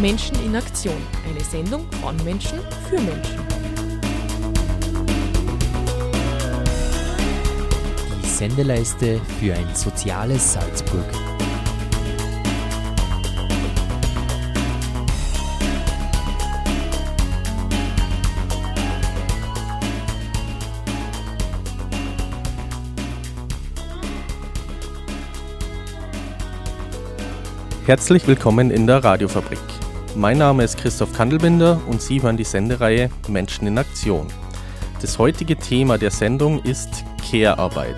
Menschen in Aktion. Eine Sendung von Menschen für Menschen. Die Sendeleiste für ein soziales Salzburg. Herzlich willkommen in der Radiofabrik. Mein Name ist Christoph Kandelbinder und Sie hören die Sendereihe Menschen in Aktion. Das heutige Thema der Sendung ist Care-Arbeit.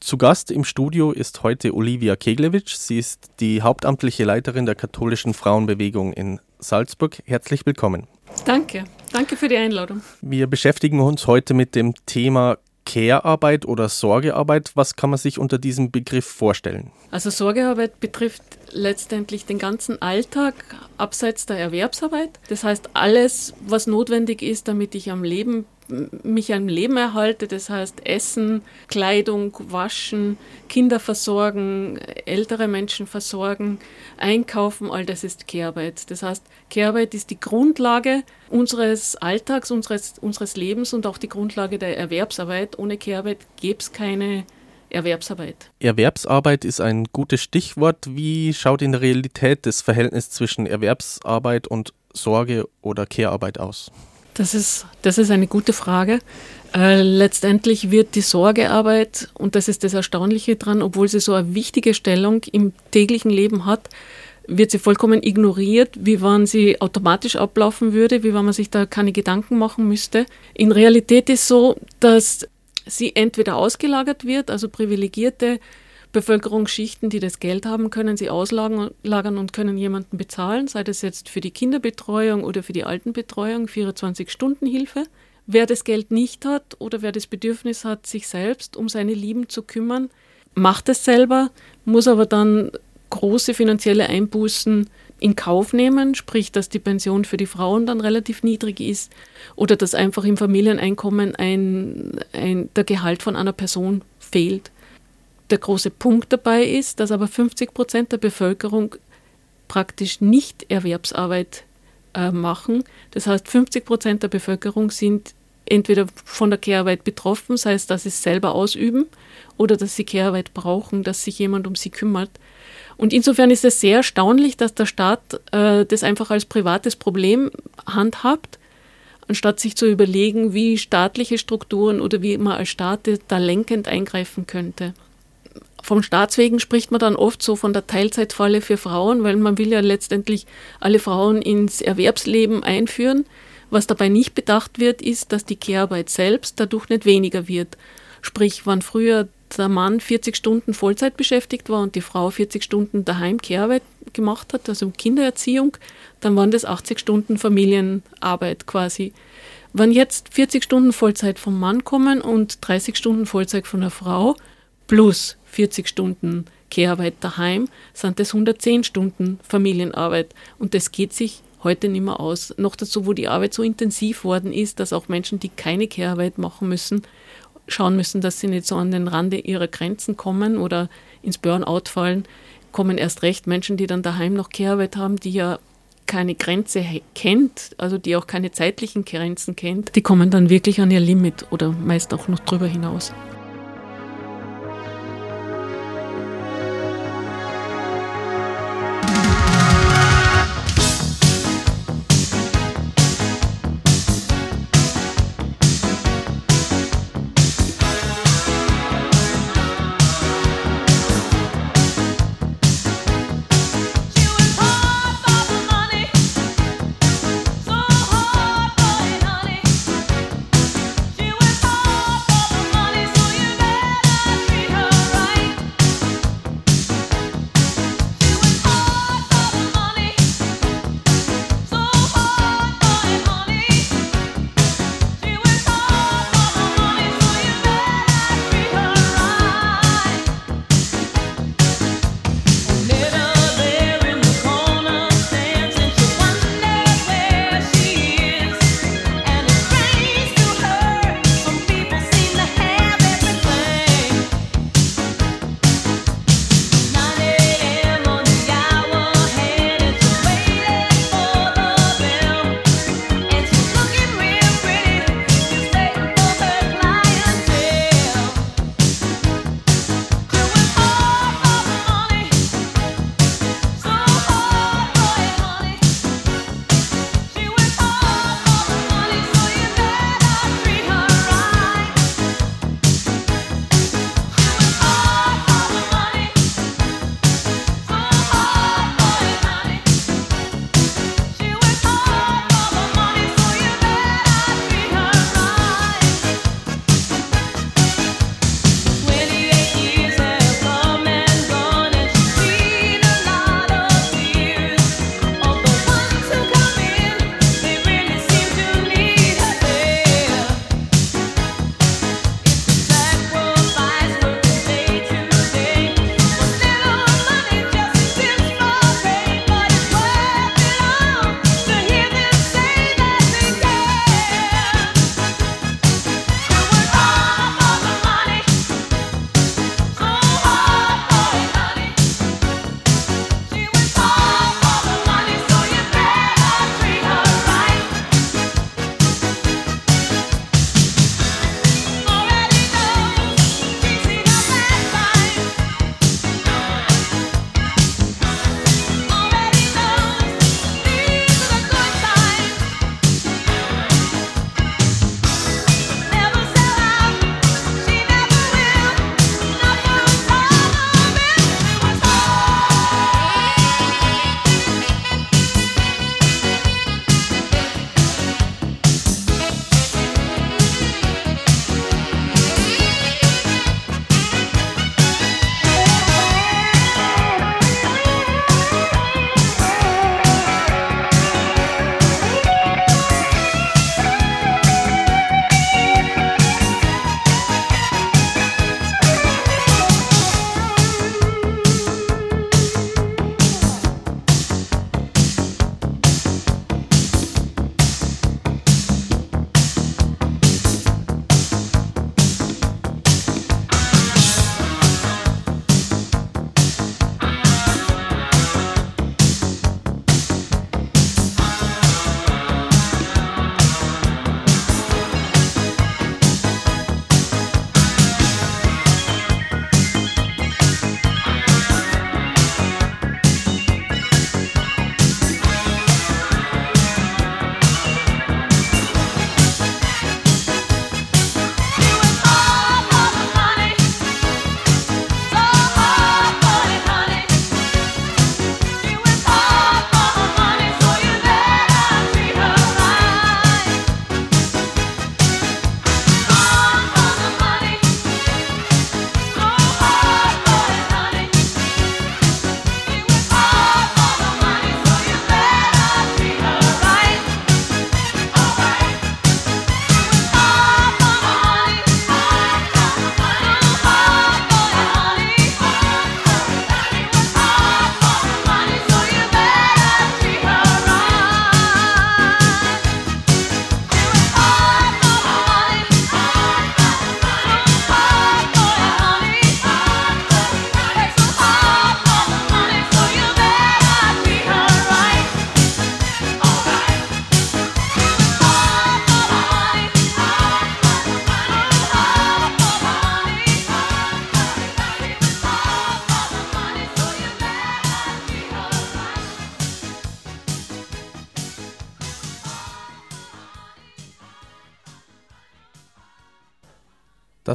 Zu Gast im Studio ist heute Olivia Keglewitsch. Sie ist die hauptamtliche Leiterin der katholischen Frauenbewegung in Salzburg. Herzlich willkommen. Danke, danke für die Einladung. Wir beschäftigen uns heute mit dem Thema Care-Arbeit oder Sorgearbeit. Was kann man sich unter diesem Begriff vorstellen? Also Sorgearbeit betrifft letztendlich den ganzen Alltag abseits der Erwerbsarbeit. Das heißt alles, was notwendig ist, damit ich am Leben mich am Leben erhalte, das heißt Essen, Kleidung, Waschen, Kinder versorgen, ältere Menschen versorgen, einkaufen, all das ist Kehrarbeit. Das heißt, Kehrarbeit ist die Grundlage unseres Alltags, unseres, unseres Lebens und auch die Grundlage der Erwerbsarbeit. Ohne Kehrarbeit gäbe es keine Erwerbsarbeit. Erwerbsarbeit ist ein gutes Stichwort. Wie schaut in der Realität das Verhältnis zwischen Erwerbsarbeit und Sorge- oder Kehrarbeit aus? Das ist, das ist eine gute Frage. Äh, letztendlich wird die Sorgearbeit, und das ist das Erstaunliche dran, obwohl sie so eine wichtige Stellung im täglichen Leben hat, wird sie vollkommen ignoriert, wie wann sie automatisch ablaufen würde, wie wenn man sich da keine Gedanken machen müsste. In Realität ist so, dass sie entweder ausgelagert wird, also privilegierte Bevölkerungsschichten, die das Geld haben, können sie auslagern und können jemanden bezahlen, sei das jetzt für die Kinderbetreuung oder für die Altenbetreuung, 24-Stunden-Hilfe. Wer das Geld nicht hat oder wer das Bedürfnis hat, sich selbst um seine Lieben zu kümmern, macht es selber, muss aber dann große finanzielle Einbußen in Kauf nehmen, sprich, dass die Pension für die Frauen dann relativ niedrig ist oder dass einfach im Familieneinkommen ein, ein, der Gehalt von einer Person fehlt. Der große Punkt dabei ist, dass aber 50 Prozent der Bevölkerung praktisch nicht Erwerbsarbeit äh, machen. Das heißt, 50 Prozent der Bevölkerung sind entweder von der Kehrarbeit betroffen, sei es, dass sie es selber ausüben oder dass sie Kehrarbeit brauchen, dass sich jemand um sie kümmert. Und insofern ist es sehr erstaunlich, dass der Staat äh, das einfach als privates Problem handhabt, anstatt sich zu überlegen, wie staatliche Strukturen oder wie man als Staat da lenkend eingreifen könnte. Vom Staatswegen spricht man dann oft so von der Teilzeitfalle für Frauen, weil man will ja letztendlich alle Frauen ins Erwerbsleben einführen. Was dabei nicht bedacht wird, ist, dass die Kehrarbeit selbst dadurch nicht weniger wird. Sprich, wann früher der Mann 40 Stunden Vollzeit beschäftigt war und die Frau 40 Stunden daheim Kehrarbeit gemacht hat, also Kindererziehung, dann waren das 80 Stunden Familienarbeit quasi. Wenn jetzt 40 Stunden Vollzeit vom Mann kommen und 30 Stunden Vollzeit von der Frau plus 40 Stunden Kehrarbeit daheim, sind das 110 Stunden Familienarbeit. Und das geht sich heute nicht mehr aus. Noch dazu, wo die Arbeit so intensiv worden ist, dass auch Menschen, die keine Kehrarbeit machen müssen, schauen müssen, dass sie nicht so an den Rande ihrer Grenzen kommen oder ins Burnout fallen, kommen erst recht Menschen, die dann daheim noch Kehrarbeit haben, die ja keine Grenze kennt, also die auch keine zeitlichen Grenzen kennt, die kommen dann wirklich an ihr Limit oder meist auch noch drüber hinaus.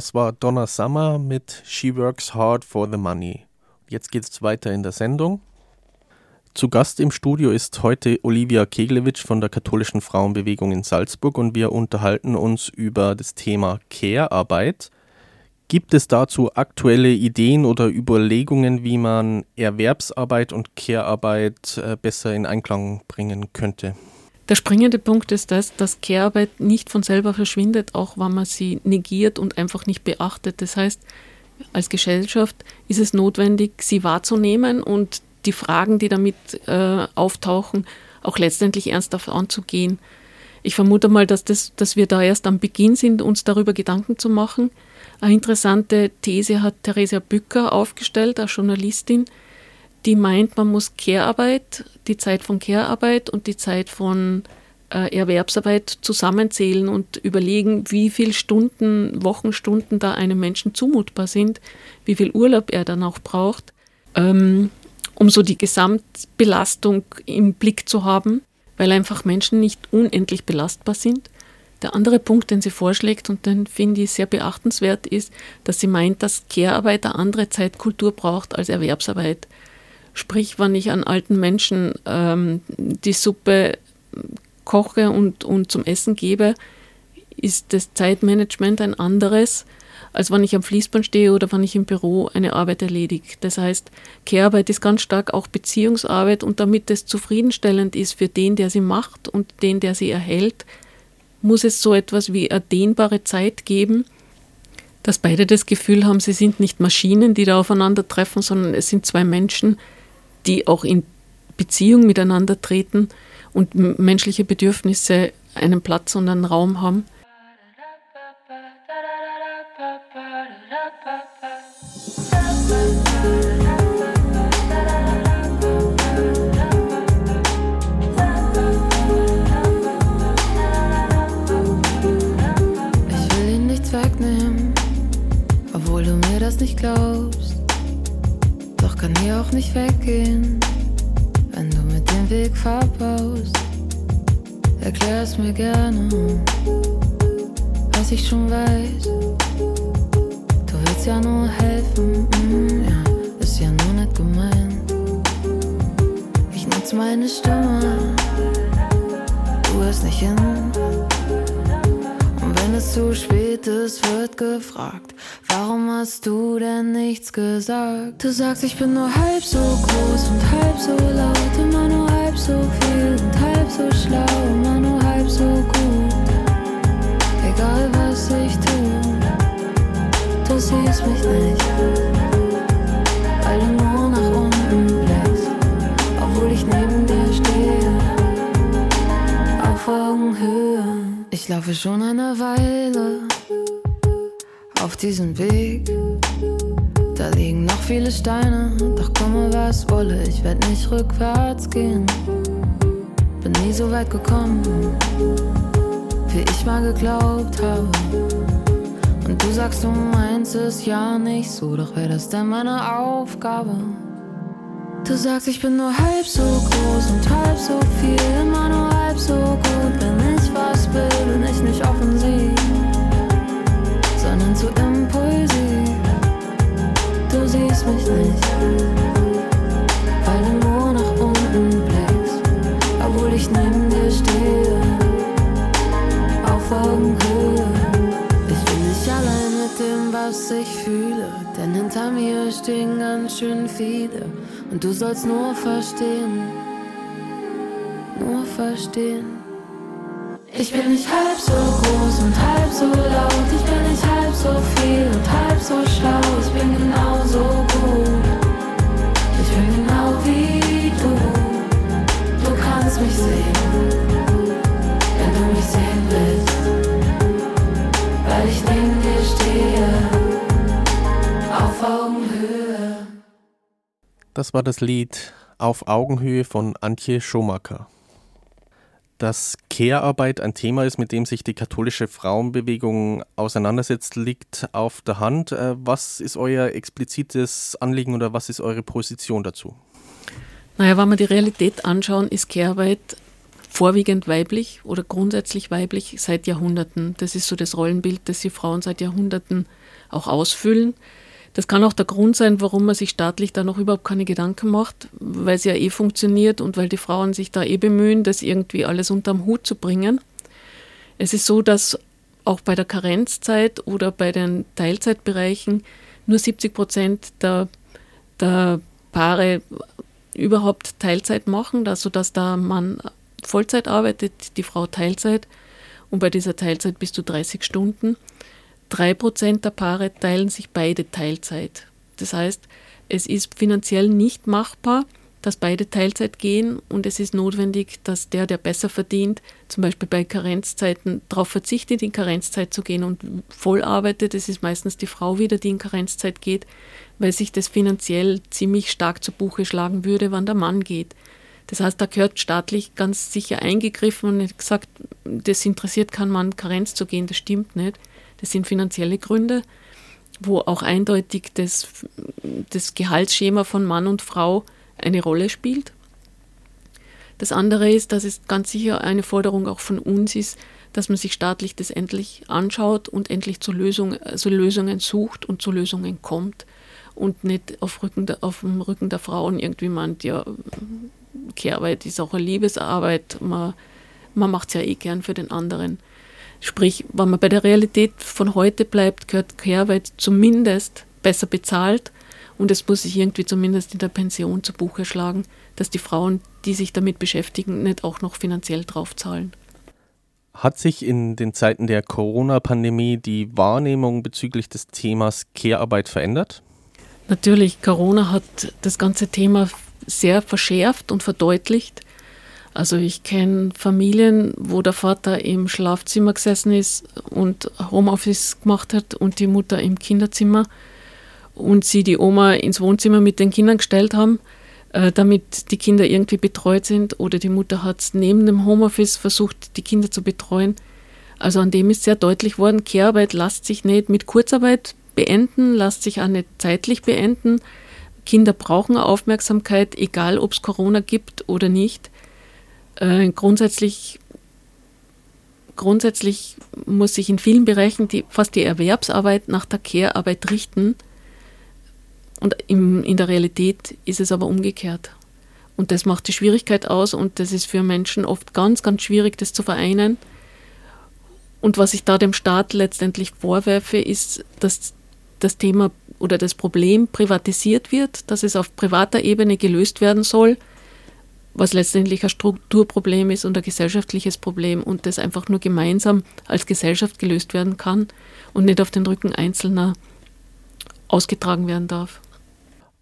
Das war Donna Summer mit She Works Hard for the Money. Jetzt geht es weiter in der Sendung. Zu Gast im Studio ist heute Olivia Keglewitsch von der Katholischen Frauenbewegung in Salzburg und wir unterhalten uns über das Thema Care-Arbeit. Gibt es dazu aktuelle Ideen oder Überlegungen, wie man Erwerbsarbeit und Care-Arbeit äh, besser in Einklang bringen könnte? Der springende Punkt ist das, dass Care-Arbeit nicht von selber verschwindet, auch wenn man sie negiert und einfach nicht beachtet. Das heißt, als Gesellschaft ist es notwendig, sie wahrzunehmen und die Fragen, die damit äh, auftauchen, auch letztendlich ernsthaft anzugehen. Ich vermute mal, dass, das, dass wir da erst am Beginn sind, uns darüber Gedanken zu machen. Eine interessante These hat Theresia Bücker aufgestellt, eine Journalistin, die meint, man muss Care-Arbeit, die Zeit von Care-Arbeit und die Zeit von äh, Erwerbsarbeit zusammenzählen und überlegen, wie viele Stunden, Wochenstunden da einem Menschen zumutbar sind, wie viel Urlaub er dann auch braucht, ähm, um so die Gesamtbelastung im Blick zu haben, weil einfach Menschen nicht unendlich belastbar sind. Der andere Punkt, den sie vorschlägt und den finde ich sehr beachtenswert, ist, dass sie meint, dass Care-Arbeit eine andere Zeitkultur braucht als Erwerbsarbeit. Sprich, wenn ich an alten Menschen ähm, die Suppe koche und, und zum Essen gebe, ist das Zeitmanagement ein anderes, als wenn ich am Fließband stehe oder wenn ich im Büro eine Arbeit erledige. Das heißt, Care-Arbeit ist ganz stark auch Beziehungsarbeit und damit es zufriedenstellend ist für den, der sie macht und den, der sie erhält, muss es so etwas wie eine dehnbare Zeit geben, dass beide das Gefühl haben, sie sind nicht Maschinen, die da aufeinandertreffen, sondern es sind zwei Menschen, die auch in Beziehung miteinander treten und menschliche Bedürfnisse einen Platz und einen Raum haben. Ich will ihn nichts wegnehmen, obwohl du mir das nicht glaubst kann hier auch nicht weggehen, wenn du mit dem Weg verbaust. Erklär es mir gerne, was ich schon weiß. Du willst ja nur helfen, mm, ja, ist ja nur nicht gemein. Ich nutze meine Stimme, du hörst nicht hin. Und wenn es zu spät ist, wird gefragt Warum hast du denn nichts gesagt? Du sagst, ich bin nur halb so groß und halb so laut, immer nur halb so viel und halb so schlau, immer nur halb so gut. Egal was ich tue, du siehst mich nicht, weil du nur nach unten blickst, obwohl ich neben dir stehe, auf Augenhöhe. Ich laufe schon eine Weile auf diesem Weg. Da liegen noch viele Steine, doch komme was wolle, ich werd nicht rückwärts gehen. Bin nie so weit gekommen, wie ich mal geglaubt habe. Und du sagst, du meinst es ja nicht so, doch wäre das denn meine Aufgabe? Du sagst, ich bin nur halb so groß und halb so viel, immer nur halb so gut. Wenn ich was will, bin ich nicht offensiv sondern zu impulsiv. Du siehst mich nicht, weil du nur nach unten blickst, obwohl ich neben dir stehe, auf Augenhöhe. Ich bin nicht allein mit dem, was ich fühle, denn hinter mir stehen ganz schön viele und du sollst nur verstehen, nur verstehen. Ich bin nicht halb so groß und halb so laut. Ich bin nicht halb so viel und halb so schlau. Ich bin genauso gut. Ich bin genau wie du. Du kannst mich sehen, wenn du mich sehen willst. Weil ich neben dir stehe, auf Augenhöhe. Das war das Lied Auf Augenhöhe von Antje Schumacher. Dass Care-Arbeit ein Thema ist, mit dem sich die katholische Frauenbewegung auseinandersetzt, liegt auf der Hand. Äh, was ist euer explizites Anliegen oder was ist eure Position dazu? Naja, wenn wir die Realität anschauen, ist Care-Arbeit vorwiegend weiblich oder grundsätzlich weiblich seit Jahrhunderten. Das ist so das Rollenbild, das die Frauen seit Jahrhunderten auch ausfüllen. Das kann auch der Grund sein, warum man sich staatlich da noch überhaupt keine Gedanken macht, weil es ja eh funktioniert und weil die Frauen sich da eh bemühen, das irgendwie alles unterm Hut zu bringen. Es ist so, dass auch bei der Karenzzeit oder bei den Teilzeitbereichen nur 70 Prozent der, der Paare überhaupt Teilzeit machen, also dass der Mann Vollzeit arbeitet, die Frau Teilzeit und bei dieser Teilzeit bis zu 30 Stunden. Drei Prozent der Paare teilen sich beide Teilzeit. Das heißt, es ist finanziell nicht machbar, dass beide Teilzeit gehen und es ist notwendig, dass der, der besser verdient, zum Beispiel bei Karenzzeiten darauf verzichtet, in Karenzzeit zu gehen und voll arbeitet. Es ist meistens die Frau wieder, die in Karenzzeit geht, weil sich das finanziell ziemlich stark zu Buche schlagen würde, wann der Mann geht. Das heißt, da gehört staatlich ganz sicher eingegriffen und gesagt, das interessiert keinen Mann, Karenz zu gehen, das stimmt nicht. Das sind finanzielle Gründe, wo auch eindeutig das, das Gehaltsschema von Mann und Frau eine Rolle spielt. Das andere ist, dass es ganz sicher eine Forderung auch von uns ist, dass man sich staatlich das endlich anschaut und endlich zu Lösungen, also Lösungen sucht und zu Lösungen kommt und nicht auf, Rücken der, auf dem Rücken der Frauen irgendwie meint, ja, Kehrarbeit ist auch eine Liebesarbeit, man, man macht es ja eh gern für den anderen. Sprich, wenn man bei der Realität von heute bleibt, gehört Kehrarbeit zumindest besser bezahlt und es muss sich irgendwie zumindest in der Pension zu Buche schlagen, dass die Frauen, die sich damit beschäftigen, nicht auch noch finanziell draufzahlen. Hat sich in den Zeiten der Corona-Pandemie die Wahrnehmung bezüglich des Themas Care-Arbeit verändert? Natürlich, Corona hat das ganze Thema sehr verschärft und verdeutlicht. Also ich kenne Familien, wo der Vater im Schlafzimmer gesessen ist und Homeoffice gemacht hat und die Mutter im Kinderzimmer und sie die Oma ins Wohnzimmer mit den Kindern gestellt haben, äh, damit die Kinder irgendwie betreut sind oder die Mutter hat neben dem Homeoffice versucht, die Kinder zu betreuen. Also an dem ist sehr deutlich worden, Kehrarbeit lässt sich nicht mit Kurzarbeit beenden, lässt sich auch nicht zeitlich beenden. Kinder brauchen Aufmerksamkeit, egal ob es Corona gibt oder nicht. Äh, grundsätzlich, grundsätzlich muss sich in vielen Bereichen die, fast die Erwerbsarbeit nach der Care-Arbeit richten. Und im, in der Realität ist es aber umgekehrt. Und das macht die Schwierigkeit aus und das ist für Menschen oft ganz, ganz schwierig, das zu vereinen. Und was ich da dem Staat letztendlich vorwerfe, ist, dass das Thema oder das Problem privatisiert wird, dass es auf privater Ebene gelöst werden soll, was letztendlich ein Strukturproblem ist und ein gesellschaftliches Problem und das einfach nur gemeinsam als Gesellschaft gelöst werden kann und nicht auf den Rücken Einzelner ausgetragen werden darf.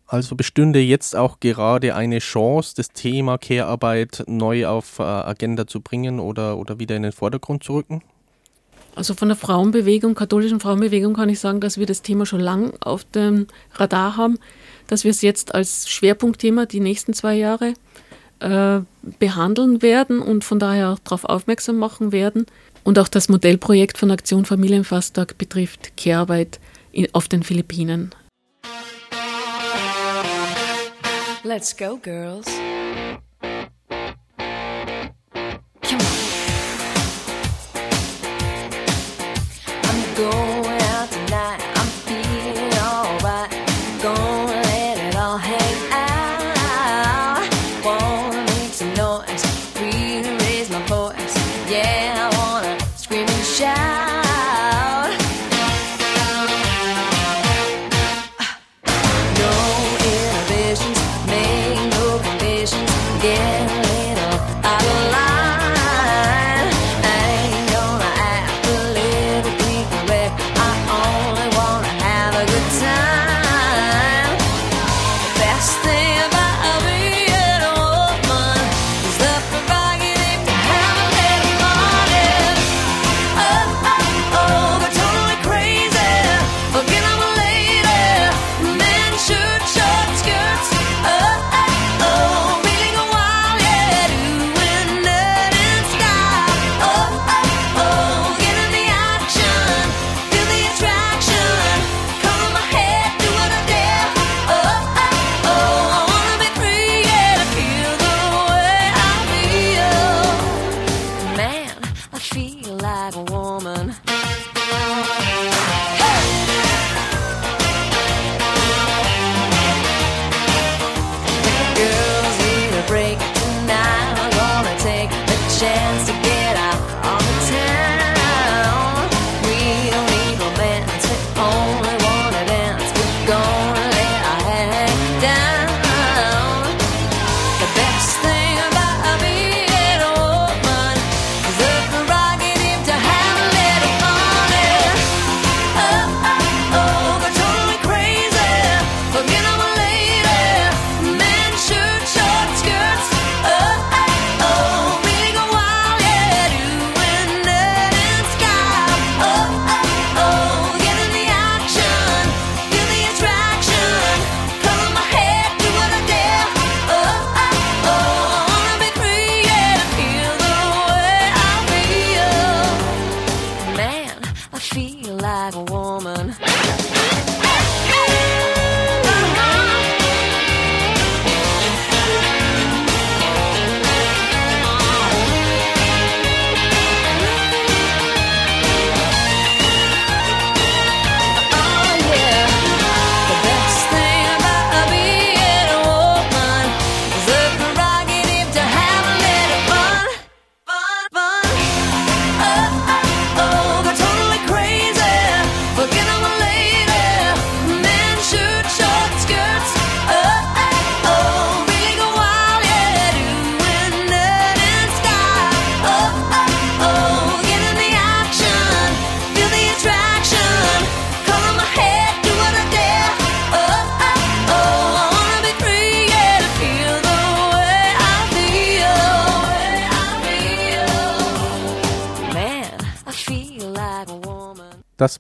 Also bestünde jetzt auch gerade eine Chance, das Thema Care-Arbeit neu auf äh, Agenda zu bringen oder, oder wieder in den Vordergrund zu rücken? Also von der Frauenbewegung, katholischen Frauenbewegung kann ich sagen, dass wir das Thema schon lang auf dem Radar haben, dass wir es jetzt als Schwerpunktthema die nächsten zwei Jahre äh, behandeln werden und von daher auch darauf aufmerksam machen werden. Und auch das Modellprojekt von Aktion Familienfasttag betrifft Kehrarbeit auf den Philippinen. Let's go, girls. again.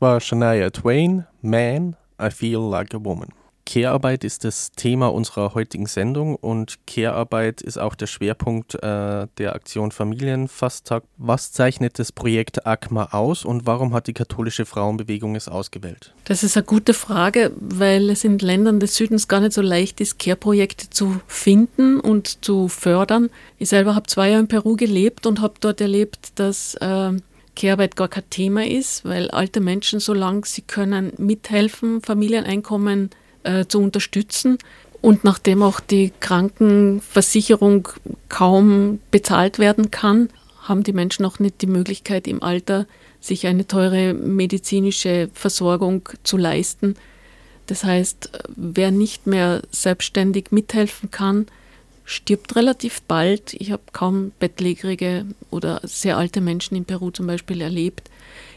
War Shania Twain, Man, I Feel Like a Woman. Care-Arbeit ist das Thema unserer heutigen Sendung und Care-Arbeit ist auch der Schwerpunkt äh, der Aktion Familienfasttag. Was zeichnet das Projekt ACMA aus und warum hat die katholische Frauenbewegung es ausgewählt? Das ist eine gute Frage, weil es in Ländern des Südens gar nicht so leicht ist, Care-Projekte zu finden und zu fördern. Ich selber habe zwei Jahre in Peru gelebt und habe dort erlebt, dass äh, Care-Arbeit gar kein Thema ist, weil alte Menschen, solange sie können, mithelfen, Familieneinkommen äh, zu unterstützen. Und nachdem auch die Krankenversicherung kaum bezahlt werden kann, haben die Menschen auch nicht die Möglichkeit im Alter, sich eine teure medizinische Versorgung zu leisten. Das heißt, wer nicht mehr selbstständig mithelfen kann, stirbt relativ bald. Ich habe kaum bettlägerige oder sehr alte Menschen in Peru zum Beispiel erlebt.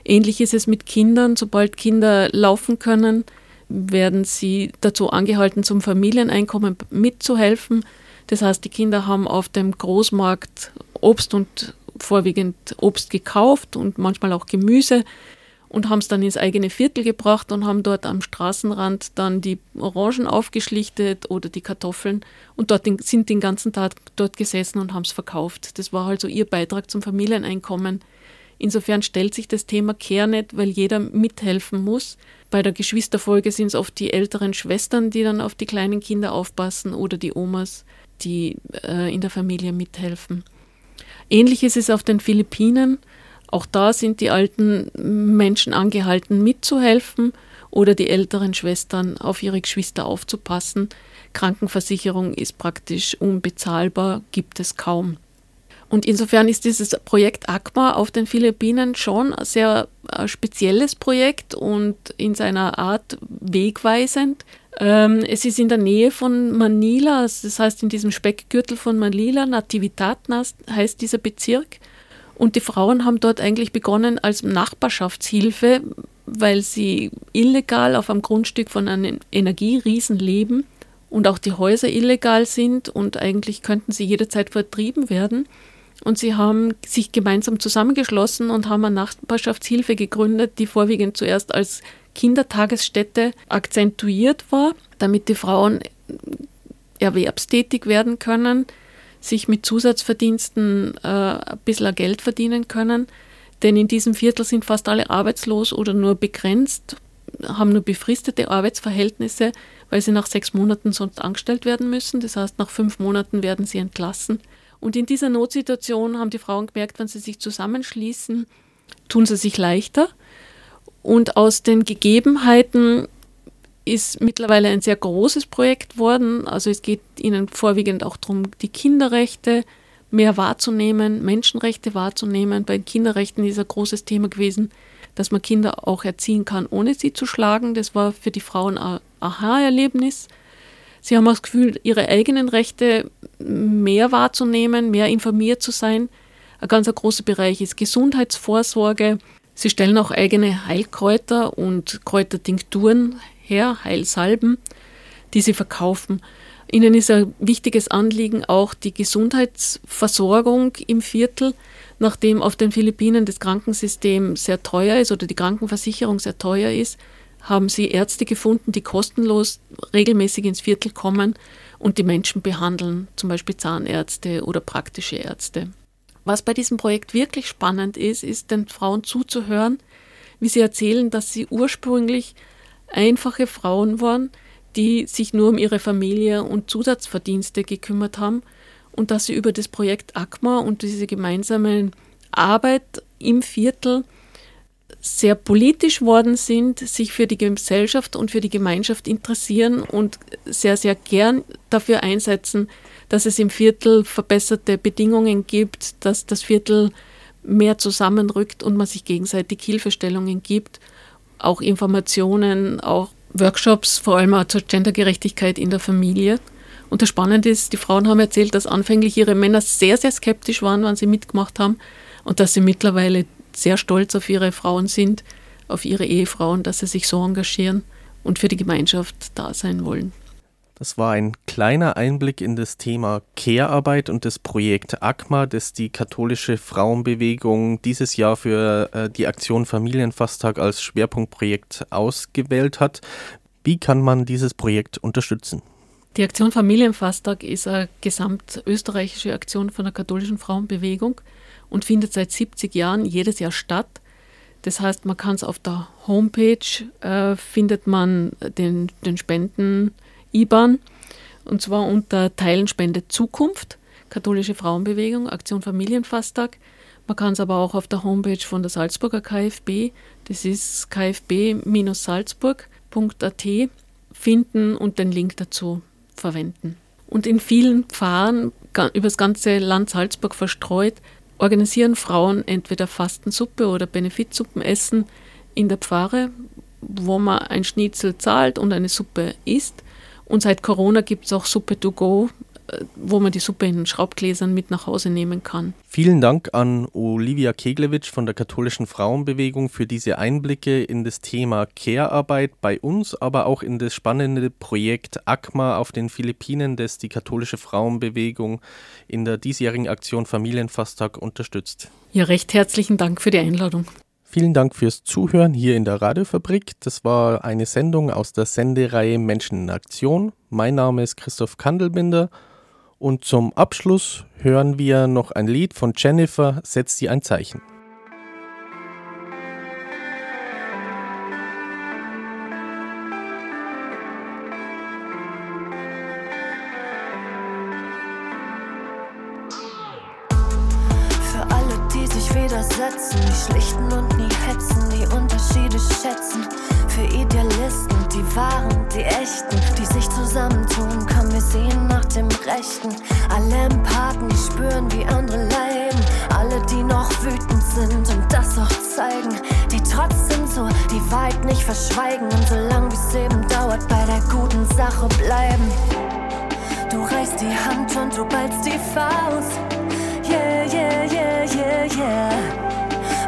Ähnlich ist es mit Kindern. Sobald Kinder laufen können, werden sie dazu angehalten, zum Familieneinkommen mitzuhelfen. Das heißt, die Kinder haben auf dem Großmarkt Obst und vorwiegend Obst gekauft und manchmal auch Gemüse und haben es dann ins eigene Viertel gebracht und haben dort am Straßenrand dann die Orangen aufgeschlichtet oder die Kartoffeln und dort den, sind den ganzen Tag dort gesessen und haben es verkauft. Das war also ihr Beitrag zum Familieneinkommen. Insofern stellt sich das Thema Care nicht, weil jeder mithelfen muss. Bei der Geschwisterfolge sind es oft die älteren Schwestern, die dann auf die kleinen Kinder aufpassen oder die Omas, die äh, in der Familie mithelfen. Ähnlich ist es auf den Philippinen. Auch da sind die alten Menschen angehalten, mitzuhelfen oder die älteren Schwestern auf ihre Geschwister aufzupassen. Krankenversicherung ist praktisch unbezahlbar, gibt es kaum. Und insofern ist dieses Projekt ACMA auf den Philippinen schon ein sehr äh, spezielles Projekt und in seiner Art wegweisend. Ähm, es ist in der Nähe von Manila, das heißt in diesem Speckgürtel von Manila, Natividad heißt dieser Bezirk. Und die Frauen haben dort eigentlich begonnen als Nachbarschaftshilfe, weil sie illegal auf einem Grundstück von einem Energieriesen leben und auch die Häuser illegal sind und eigentlich könnten sie jederzeit vertrieben werden. Und sie haben sich gemeinsam zusammengeschlossen und haben eine Nachbarschaftshilfe gegründet, die vorwiegend zuerst als Kindertagesstätte akzentuiert war, damit die Frauen erwerbstätig werden können, sich mit Zusatzverdiensten äh, ein bisschen Geld verdienen können. Denn in diesem Viertel sind fast alle arbeitslos oder nur begrenzt, haben nur befristete Arbeitsverhältnisse, weil sie nach sechs Monaten sonst angestellt werden müssen. Das heißt, nach fünf Monaten werden sie entlassen. Und in dieser Notsituation haben die Frauen gemerkt, wenn sie sich zusammenschließen, tun sie sich leichter. Und aus den Gegebenheiten ist mittlerweile ein sehr großes Projekt worden. Also es geht ihnen vorwiegend auch darum, die Kinderrechte mehr wahrzunehmen, Menschenrechte wahrzunehmen. Bei Kinderrechten ist ein großes Thema gewesen, dass man Kinder auch erziehen kann, ohne sie zu schlagen. Das war für die Frauen ein Aha-Erlebnis. Sie haben auch das Gefühl, ihre eigenen Rechte mehr wahrzunehmen, mehr informiert zu sein. Ein ganz großer Bereich ist Gesundheitsvorsorge. Sie stellen auch eigene Heilkräuter und Kräutertinkturen her, Heilsalben, die sie verkaufen. Ihnen ist ein wichtiges Anliegen auch die Gesundheitsversorgung im Viertel, nachdem auf den Philippinen das Krankensystem sehr teuer ist oder die Krankenversicherung sehr teuer ist, haben sie Ärzte gefunden, die kostenlos regelmäßig ins Viertel kommen und die Menschen behandeln, zum Beispiel Zahnärzte oder praktische Ärzte. Was bei diesem Projekt wirklich spannend ist, ist den Frauen zuzuhören, wie sie erzählen, dass sie ursprünglich einfache Frauen waren, die sich nur um ihre Familie und Zusatzverdienste gekümmert haben und dass sie über das Projekt ACMA und diese gemeinsame Arbeit im Viertel sehr politisch worden sind, sich für die Gesellschaft und für die Gemeinschaft interessieren und sehr, sehr gern dafür einsetzen, dass es im Viertel verbesserte Bedingungen gibt, dass das Viertel mehr zusammenrückt und man sich gegenseitig Hilfestellungen gibt, auch Informationen, auch Workshops, vor allem auch zur Gendergerechtigkeit in der Familie. Und das Spannende ist, die Frauen haben erzählt, dass anfänglich ihre Männer sehr, sehr skeptisch waren, wenn sie mitgemacht haben und dass sie mittlerweile sehr stolz auf ihre Frauen sind, auf ihre Ehefrauen, dass sie sich so engagieren und für die Gemeinschaft da sein wollen. Das war ein kleiner Einblick in das Thema Care-Arbeit und das Projekt ACMA, das die katholische Frauenbewegung dieses Jahr für äh, die Aktion Familienfasttag als Schwerpunktprojekt ausgewählt hat. Wie kann man dieses Projekt unterstützen? Die Aktion Familienfasttag ist eine gesamtösterreichische Aktion von der katholischen Frauenbewegung und findet seit 70 Jahren jedes Jahr statt. Das heißt, man kann es auf der Homepage, äh, findet man den, den Spenden, IBAN, und zwar unter Teilenspende Zukunft, katholische Frauenbewegung, Aktion Familienfasttag. Man kann es aber auch auf der Homepage von der Salzburger KfB, das ist kfb-salzburg.at, finden und den Link dazu verwenden. Und in vielen Pfarren über das ganze Land Salzburg verstreut organisieren Frauen entweder Fastensuppe oder Benefitsuppenessen in der Pfarre, wo man ein Schnitzel zahlt und eine Suppe isst. Und seit Corona gibt es auch Suppe to go, äh, wo man die Suppe in Schraubgläsern mit nach Hause nehmen kann. Vielen Dank an Olivia Keglewitsch von der katholischen Frauenbewegung für diese Einblicke in das Thema Care-Arbeit bei uns, aber auch in das spannende Projekt ACMA auf den Philippinen, das die katholische Frauenbewegung in der diesjährigen Aktion Familienfasttag unterstützt. Ja, recht herzlichen Dank für die Einladung. Vielen Dank fürs Zuhören hier in der Radiofabrik. Das war eine Sendung aus der Sendereihe Menschen in Aktion. Mein Name ist Christoph Kandelbinder und zum Abschluss hören wir noch ein Lied von Jennifer, Setzt sie ein Zeichen. Rechten. Alle Empathen, die spüren, wie andere leiden. Alle, die noch wütend sind und das auch zeigen, die trotzdem so die Wahrheit nicht verschweigen und solange wie es eben dauert, bei der guten Sache bleiben. Du reichst die Hand und du ballst die Faust. Yeah, yeah, yeah, yeah, yeah.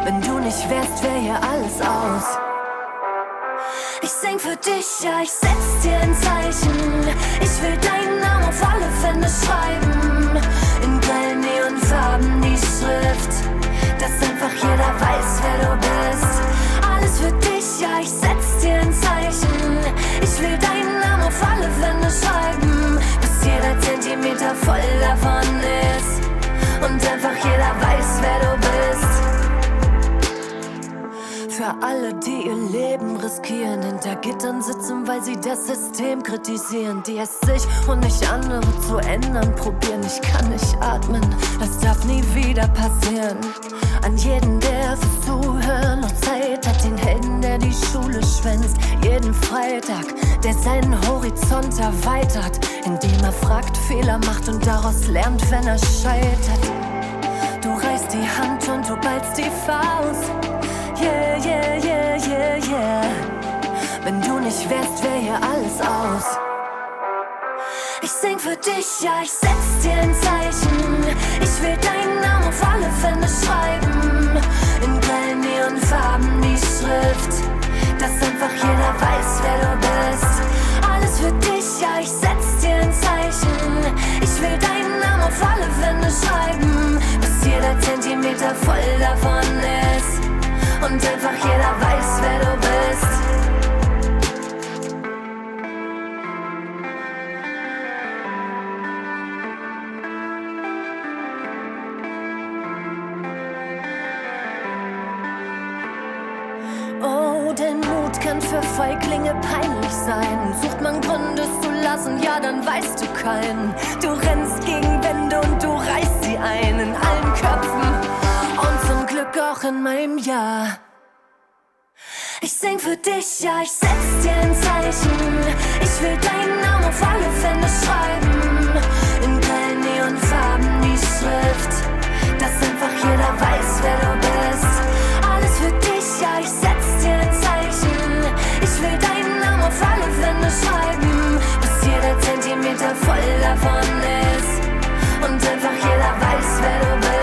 Wenn du nicht wärst, wär hier alles aus. Sing für dich, ja, ich setz dir ein Zeichen. Ich will deinen Namen auf alle Wände schreiben. In grellen Neonfarben die Schrift, dass einfach jeder weiß, wer du bist. Alles für dich, ja, ich setz dir ein Zeichen. Ich will deinen Namen auf alle Wände schreiben, bis jeder Zentimeter voll davon ist. Und einfach jeder weiß, wer du bist. Für alle, die ihr Leben riskieren, hinter Gittern sitzen, weil sie das System kritisieren, die es sich und nicht andere zu ändern probieren. Ich kann nicht atmen, das darf nie wieder passieren. An jeden, der fürs Zuhören noch Zeit hat, den Helden, der die Schule schwänzt, jeden Freitag der seinen Horizont erweitert, indem er fragt, Fehler macht und daraus lernt, wenn er scheitert. Du reißt die Hand und du ballst die Faust. Yeah, yeah, yeah, yeah, yeah. Wenn du nicht wärst, wär hier alles aus. Ich sing für dich, ja, ich setz dir ein Zeichen. Ich will deinen Namen auf alle Wände schreiben. In grellen Neonfarben die Schrift, dass einfach jeder weiß, wer du bist. Alles für dich, ja, ich setz dir ein Zeichen. Ich will deinen Namen auf alle Wände schreiben, bis jeder Zentimeter voll davon ist. Und einfach jeder weiß, wer du bist. Oh, kann für Feiglinge peinlich sein. Sucht man Gründe zu lassen, ja, dann weißt du keinen. Du rennst gegen Wände und du reißt sie ein in allen Köpfen zum Glück auch in meinem Jahr. Ich sing für dich, ja, ich setz dir ein Zeichen. Ich will deinen Namen auf alle Fälle schreiben. In grellen Neonfarben die Schrift, dass einfach jeder weiß, wer du bist. Alles für dich, ja, ich setz dir ein Zeichen. Ich will deinen Namen auf alle Wände schreiben, bis jeder Zentimeter voll davon ist. Und einfach jeder weiß, wer du bist.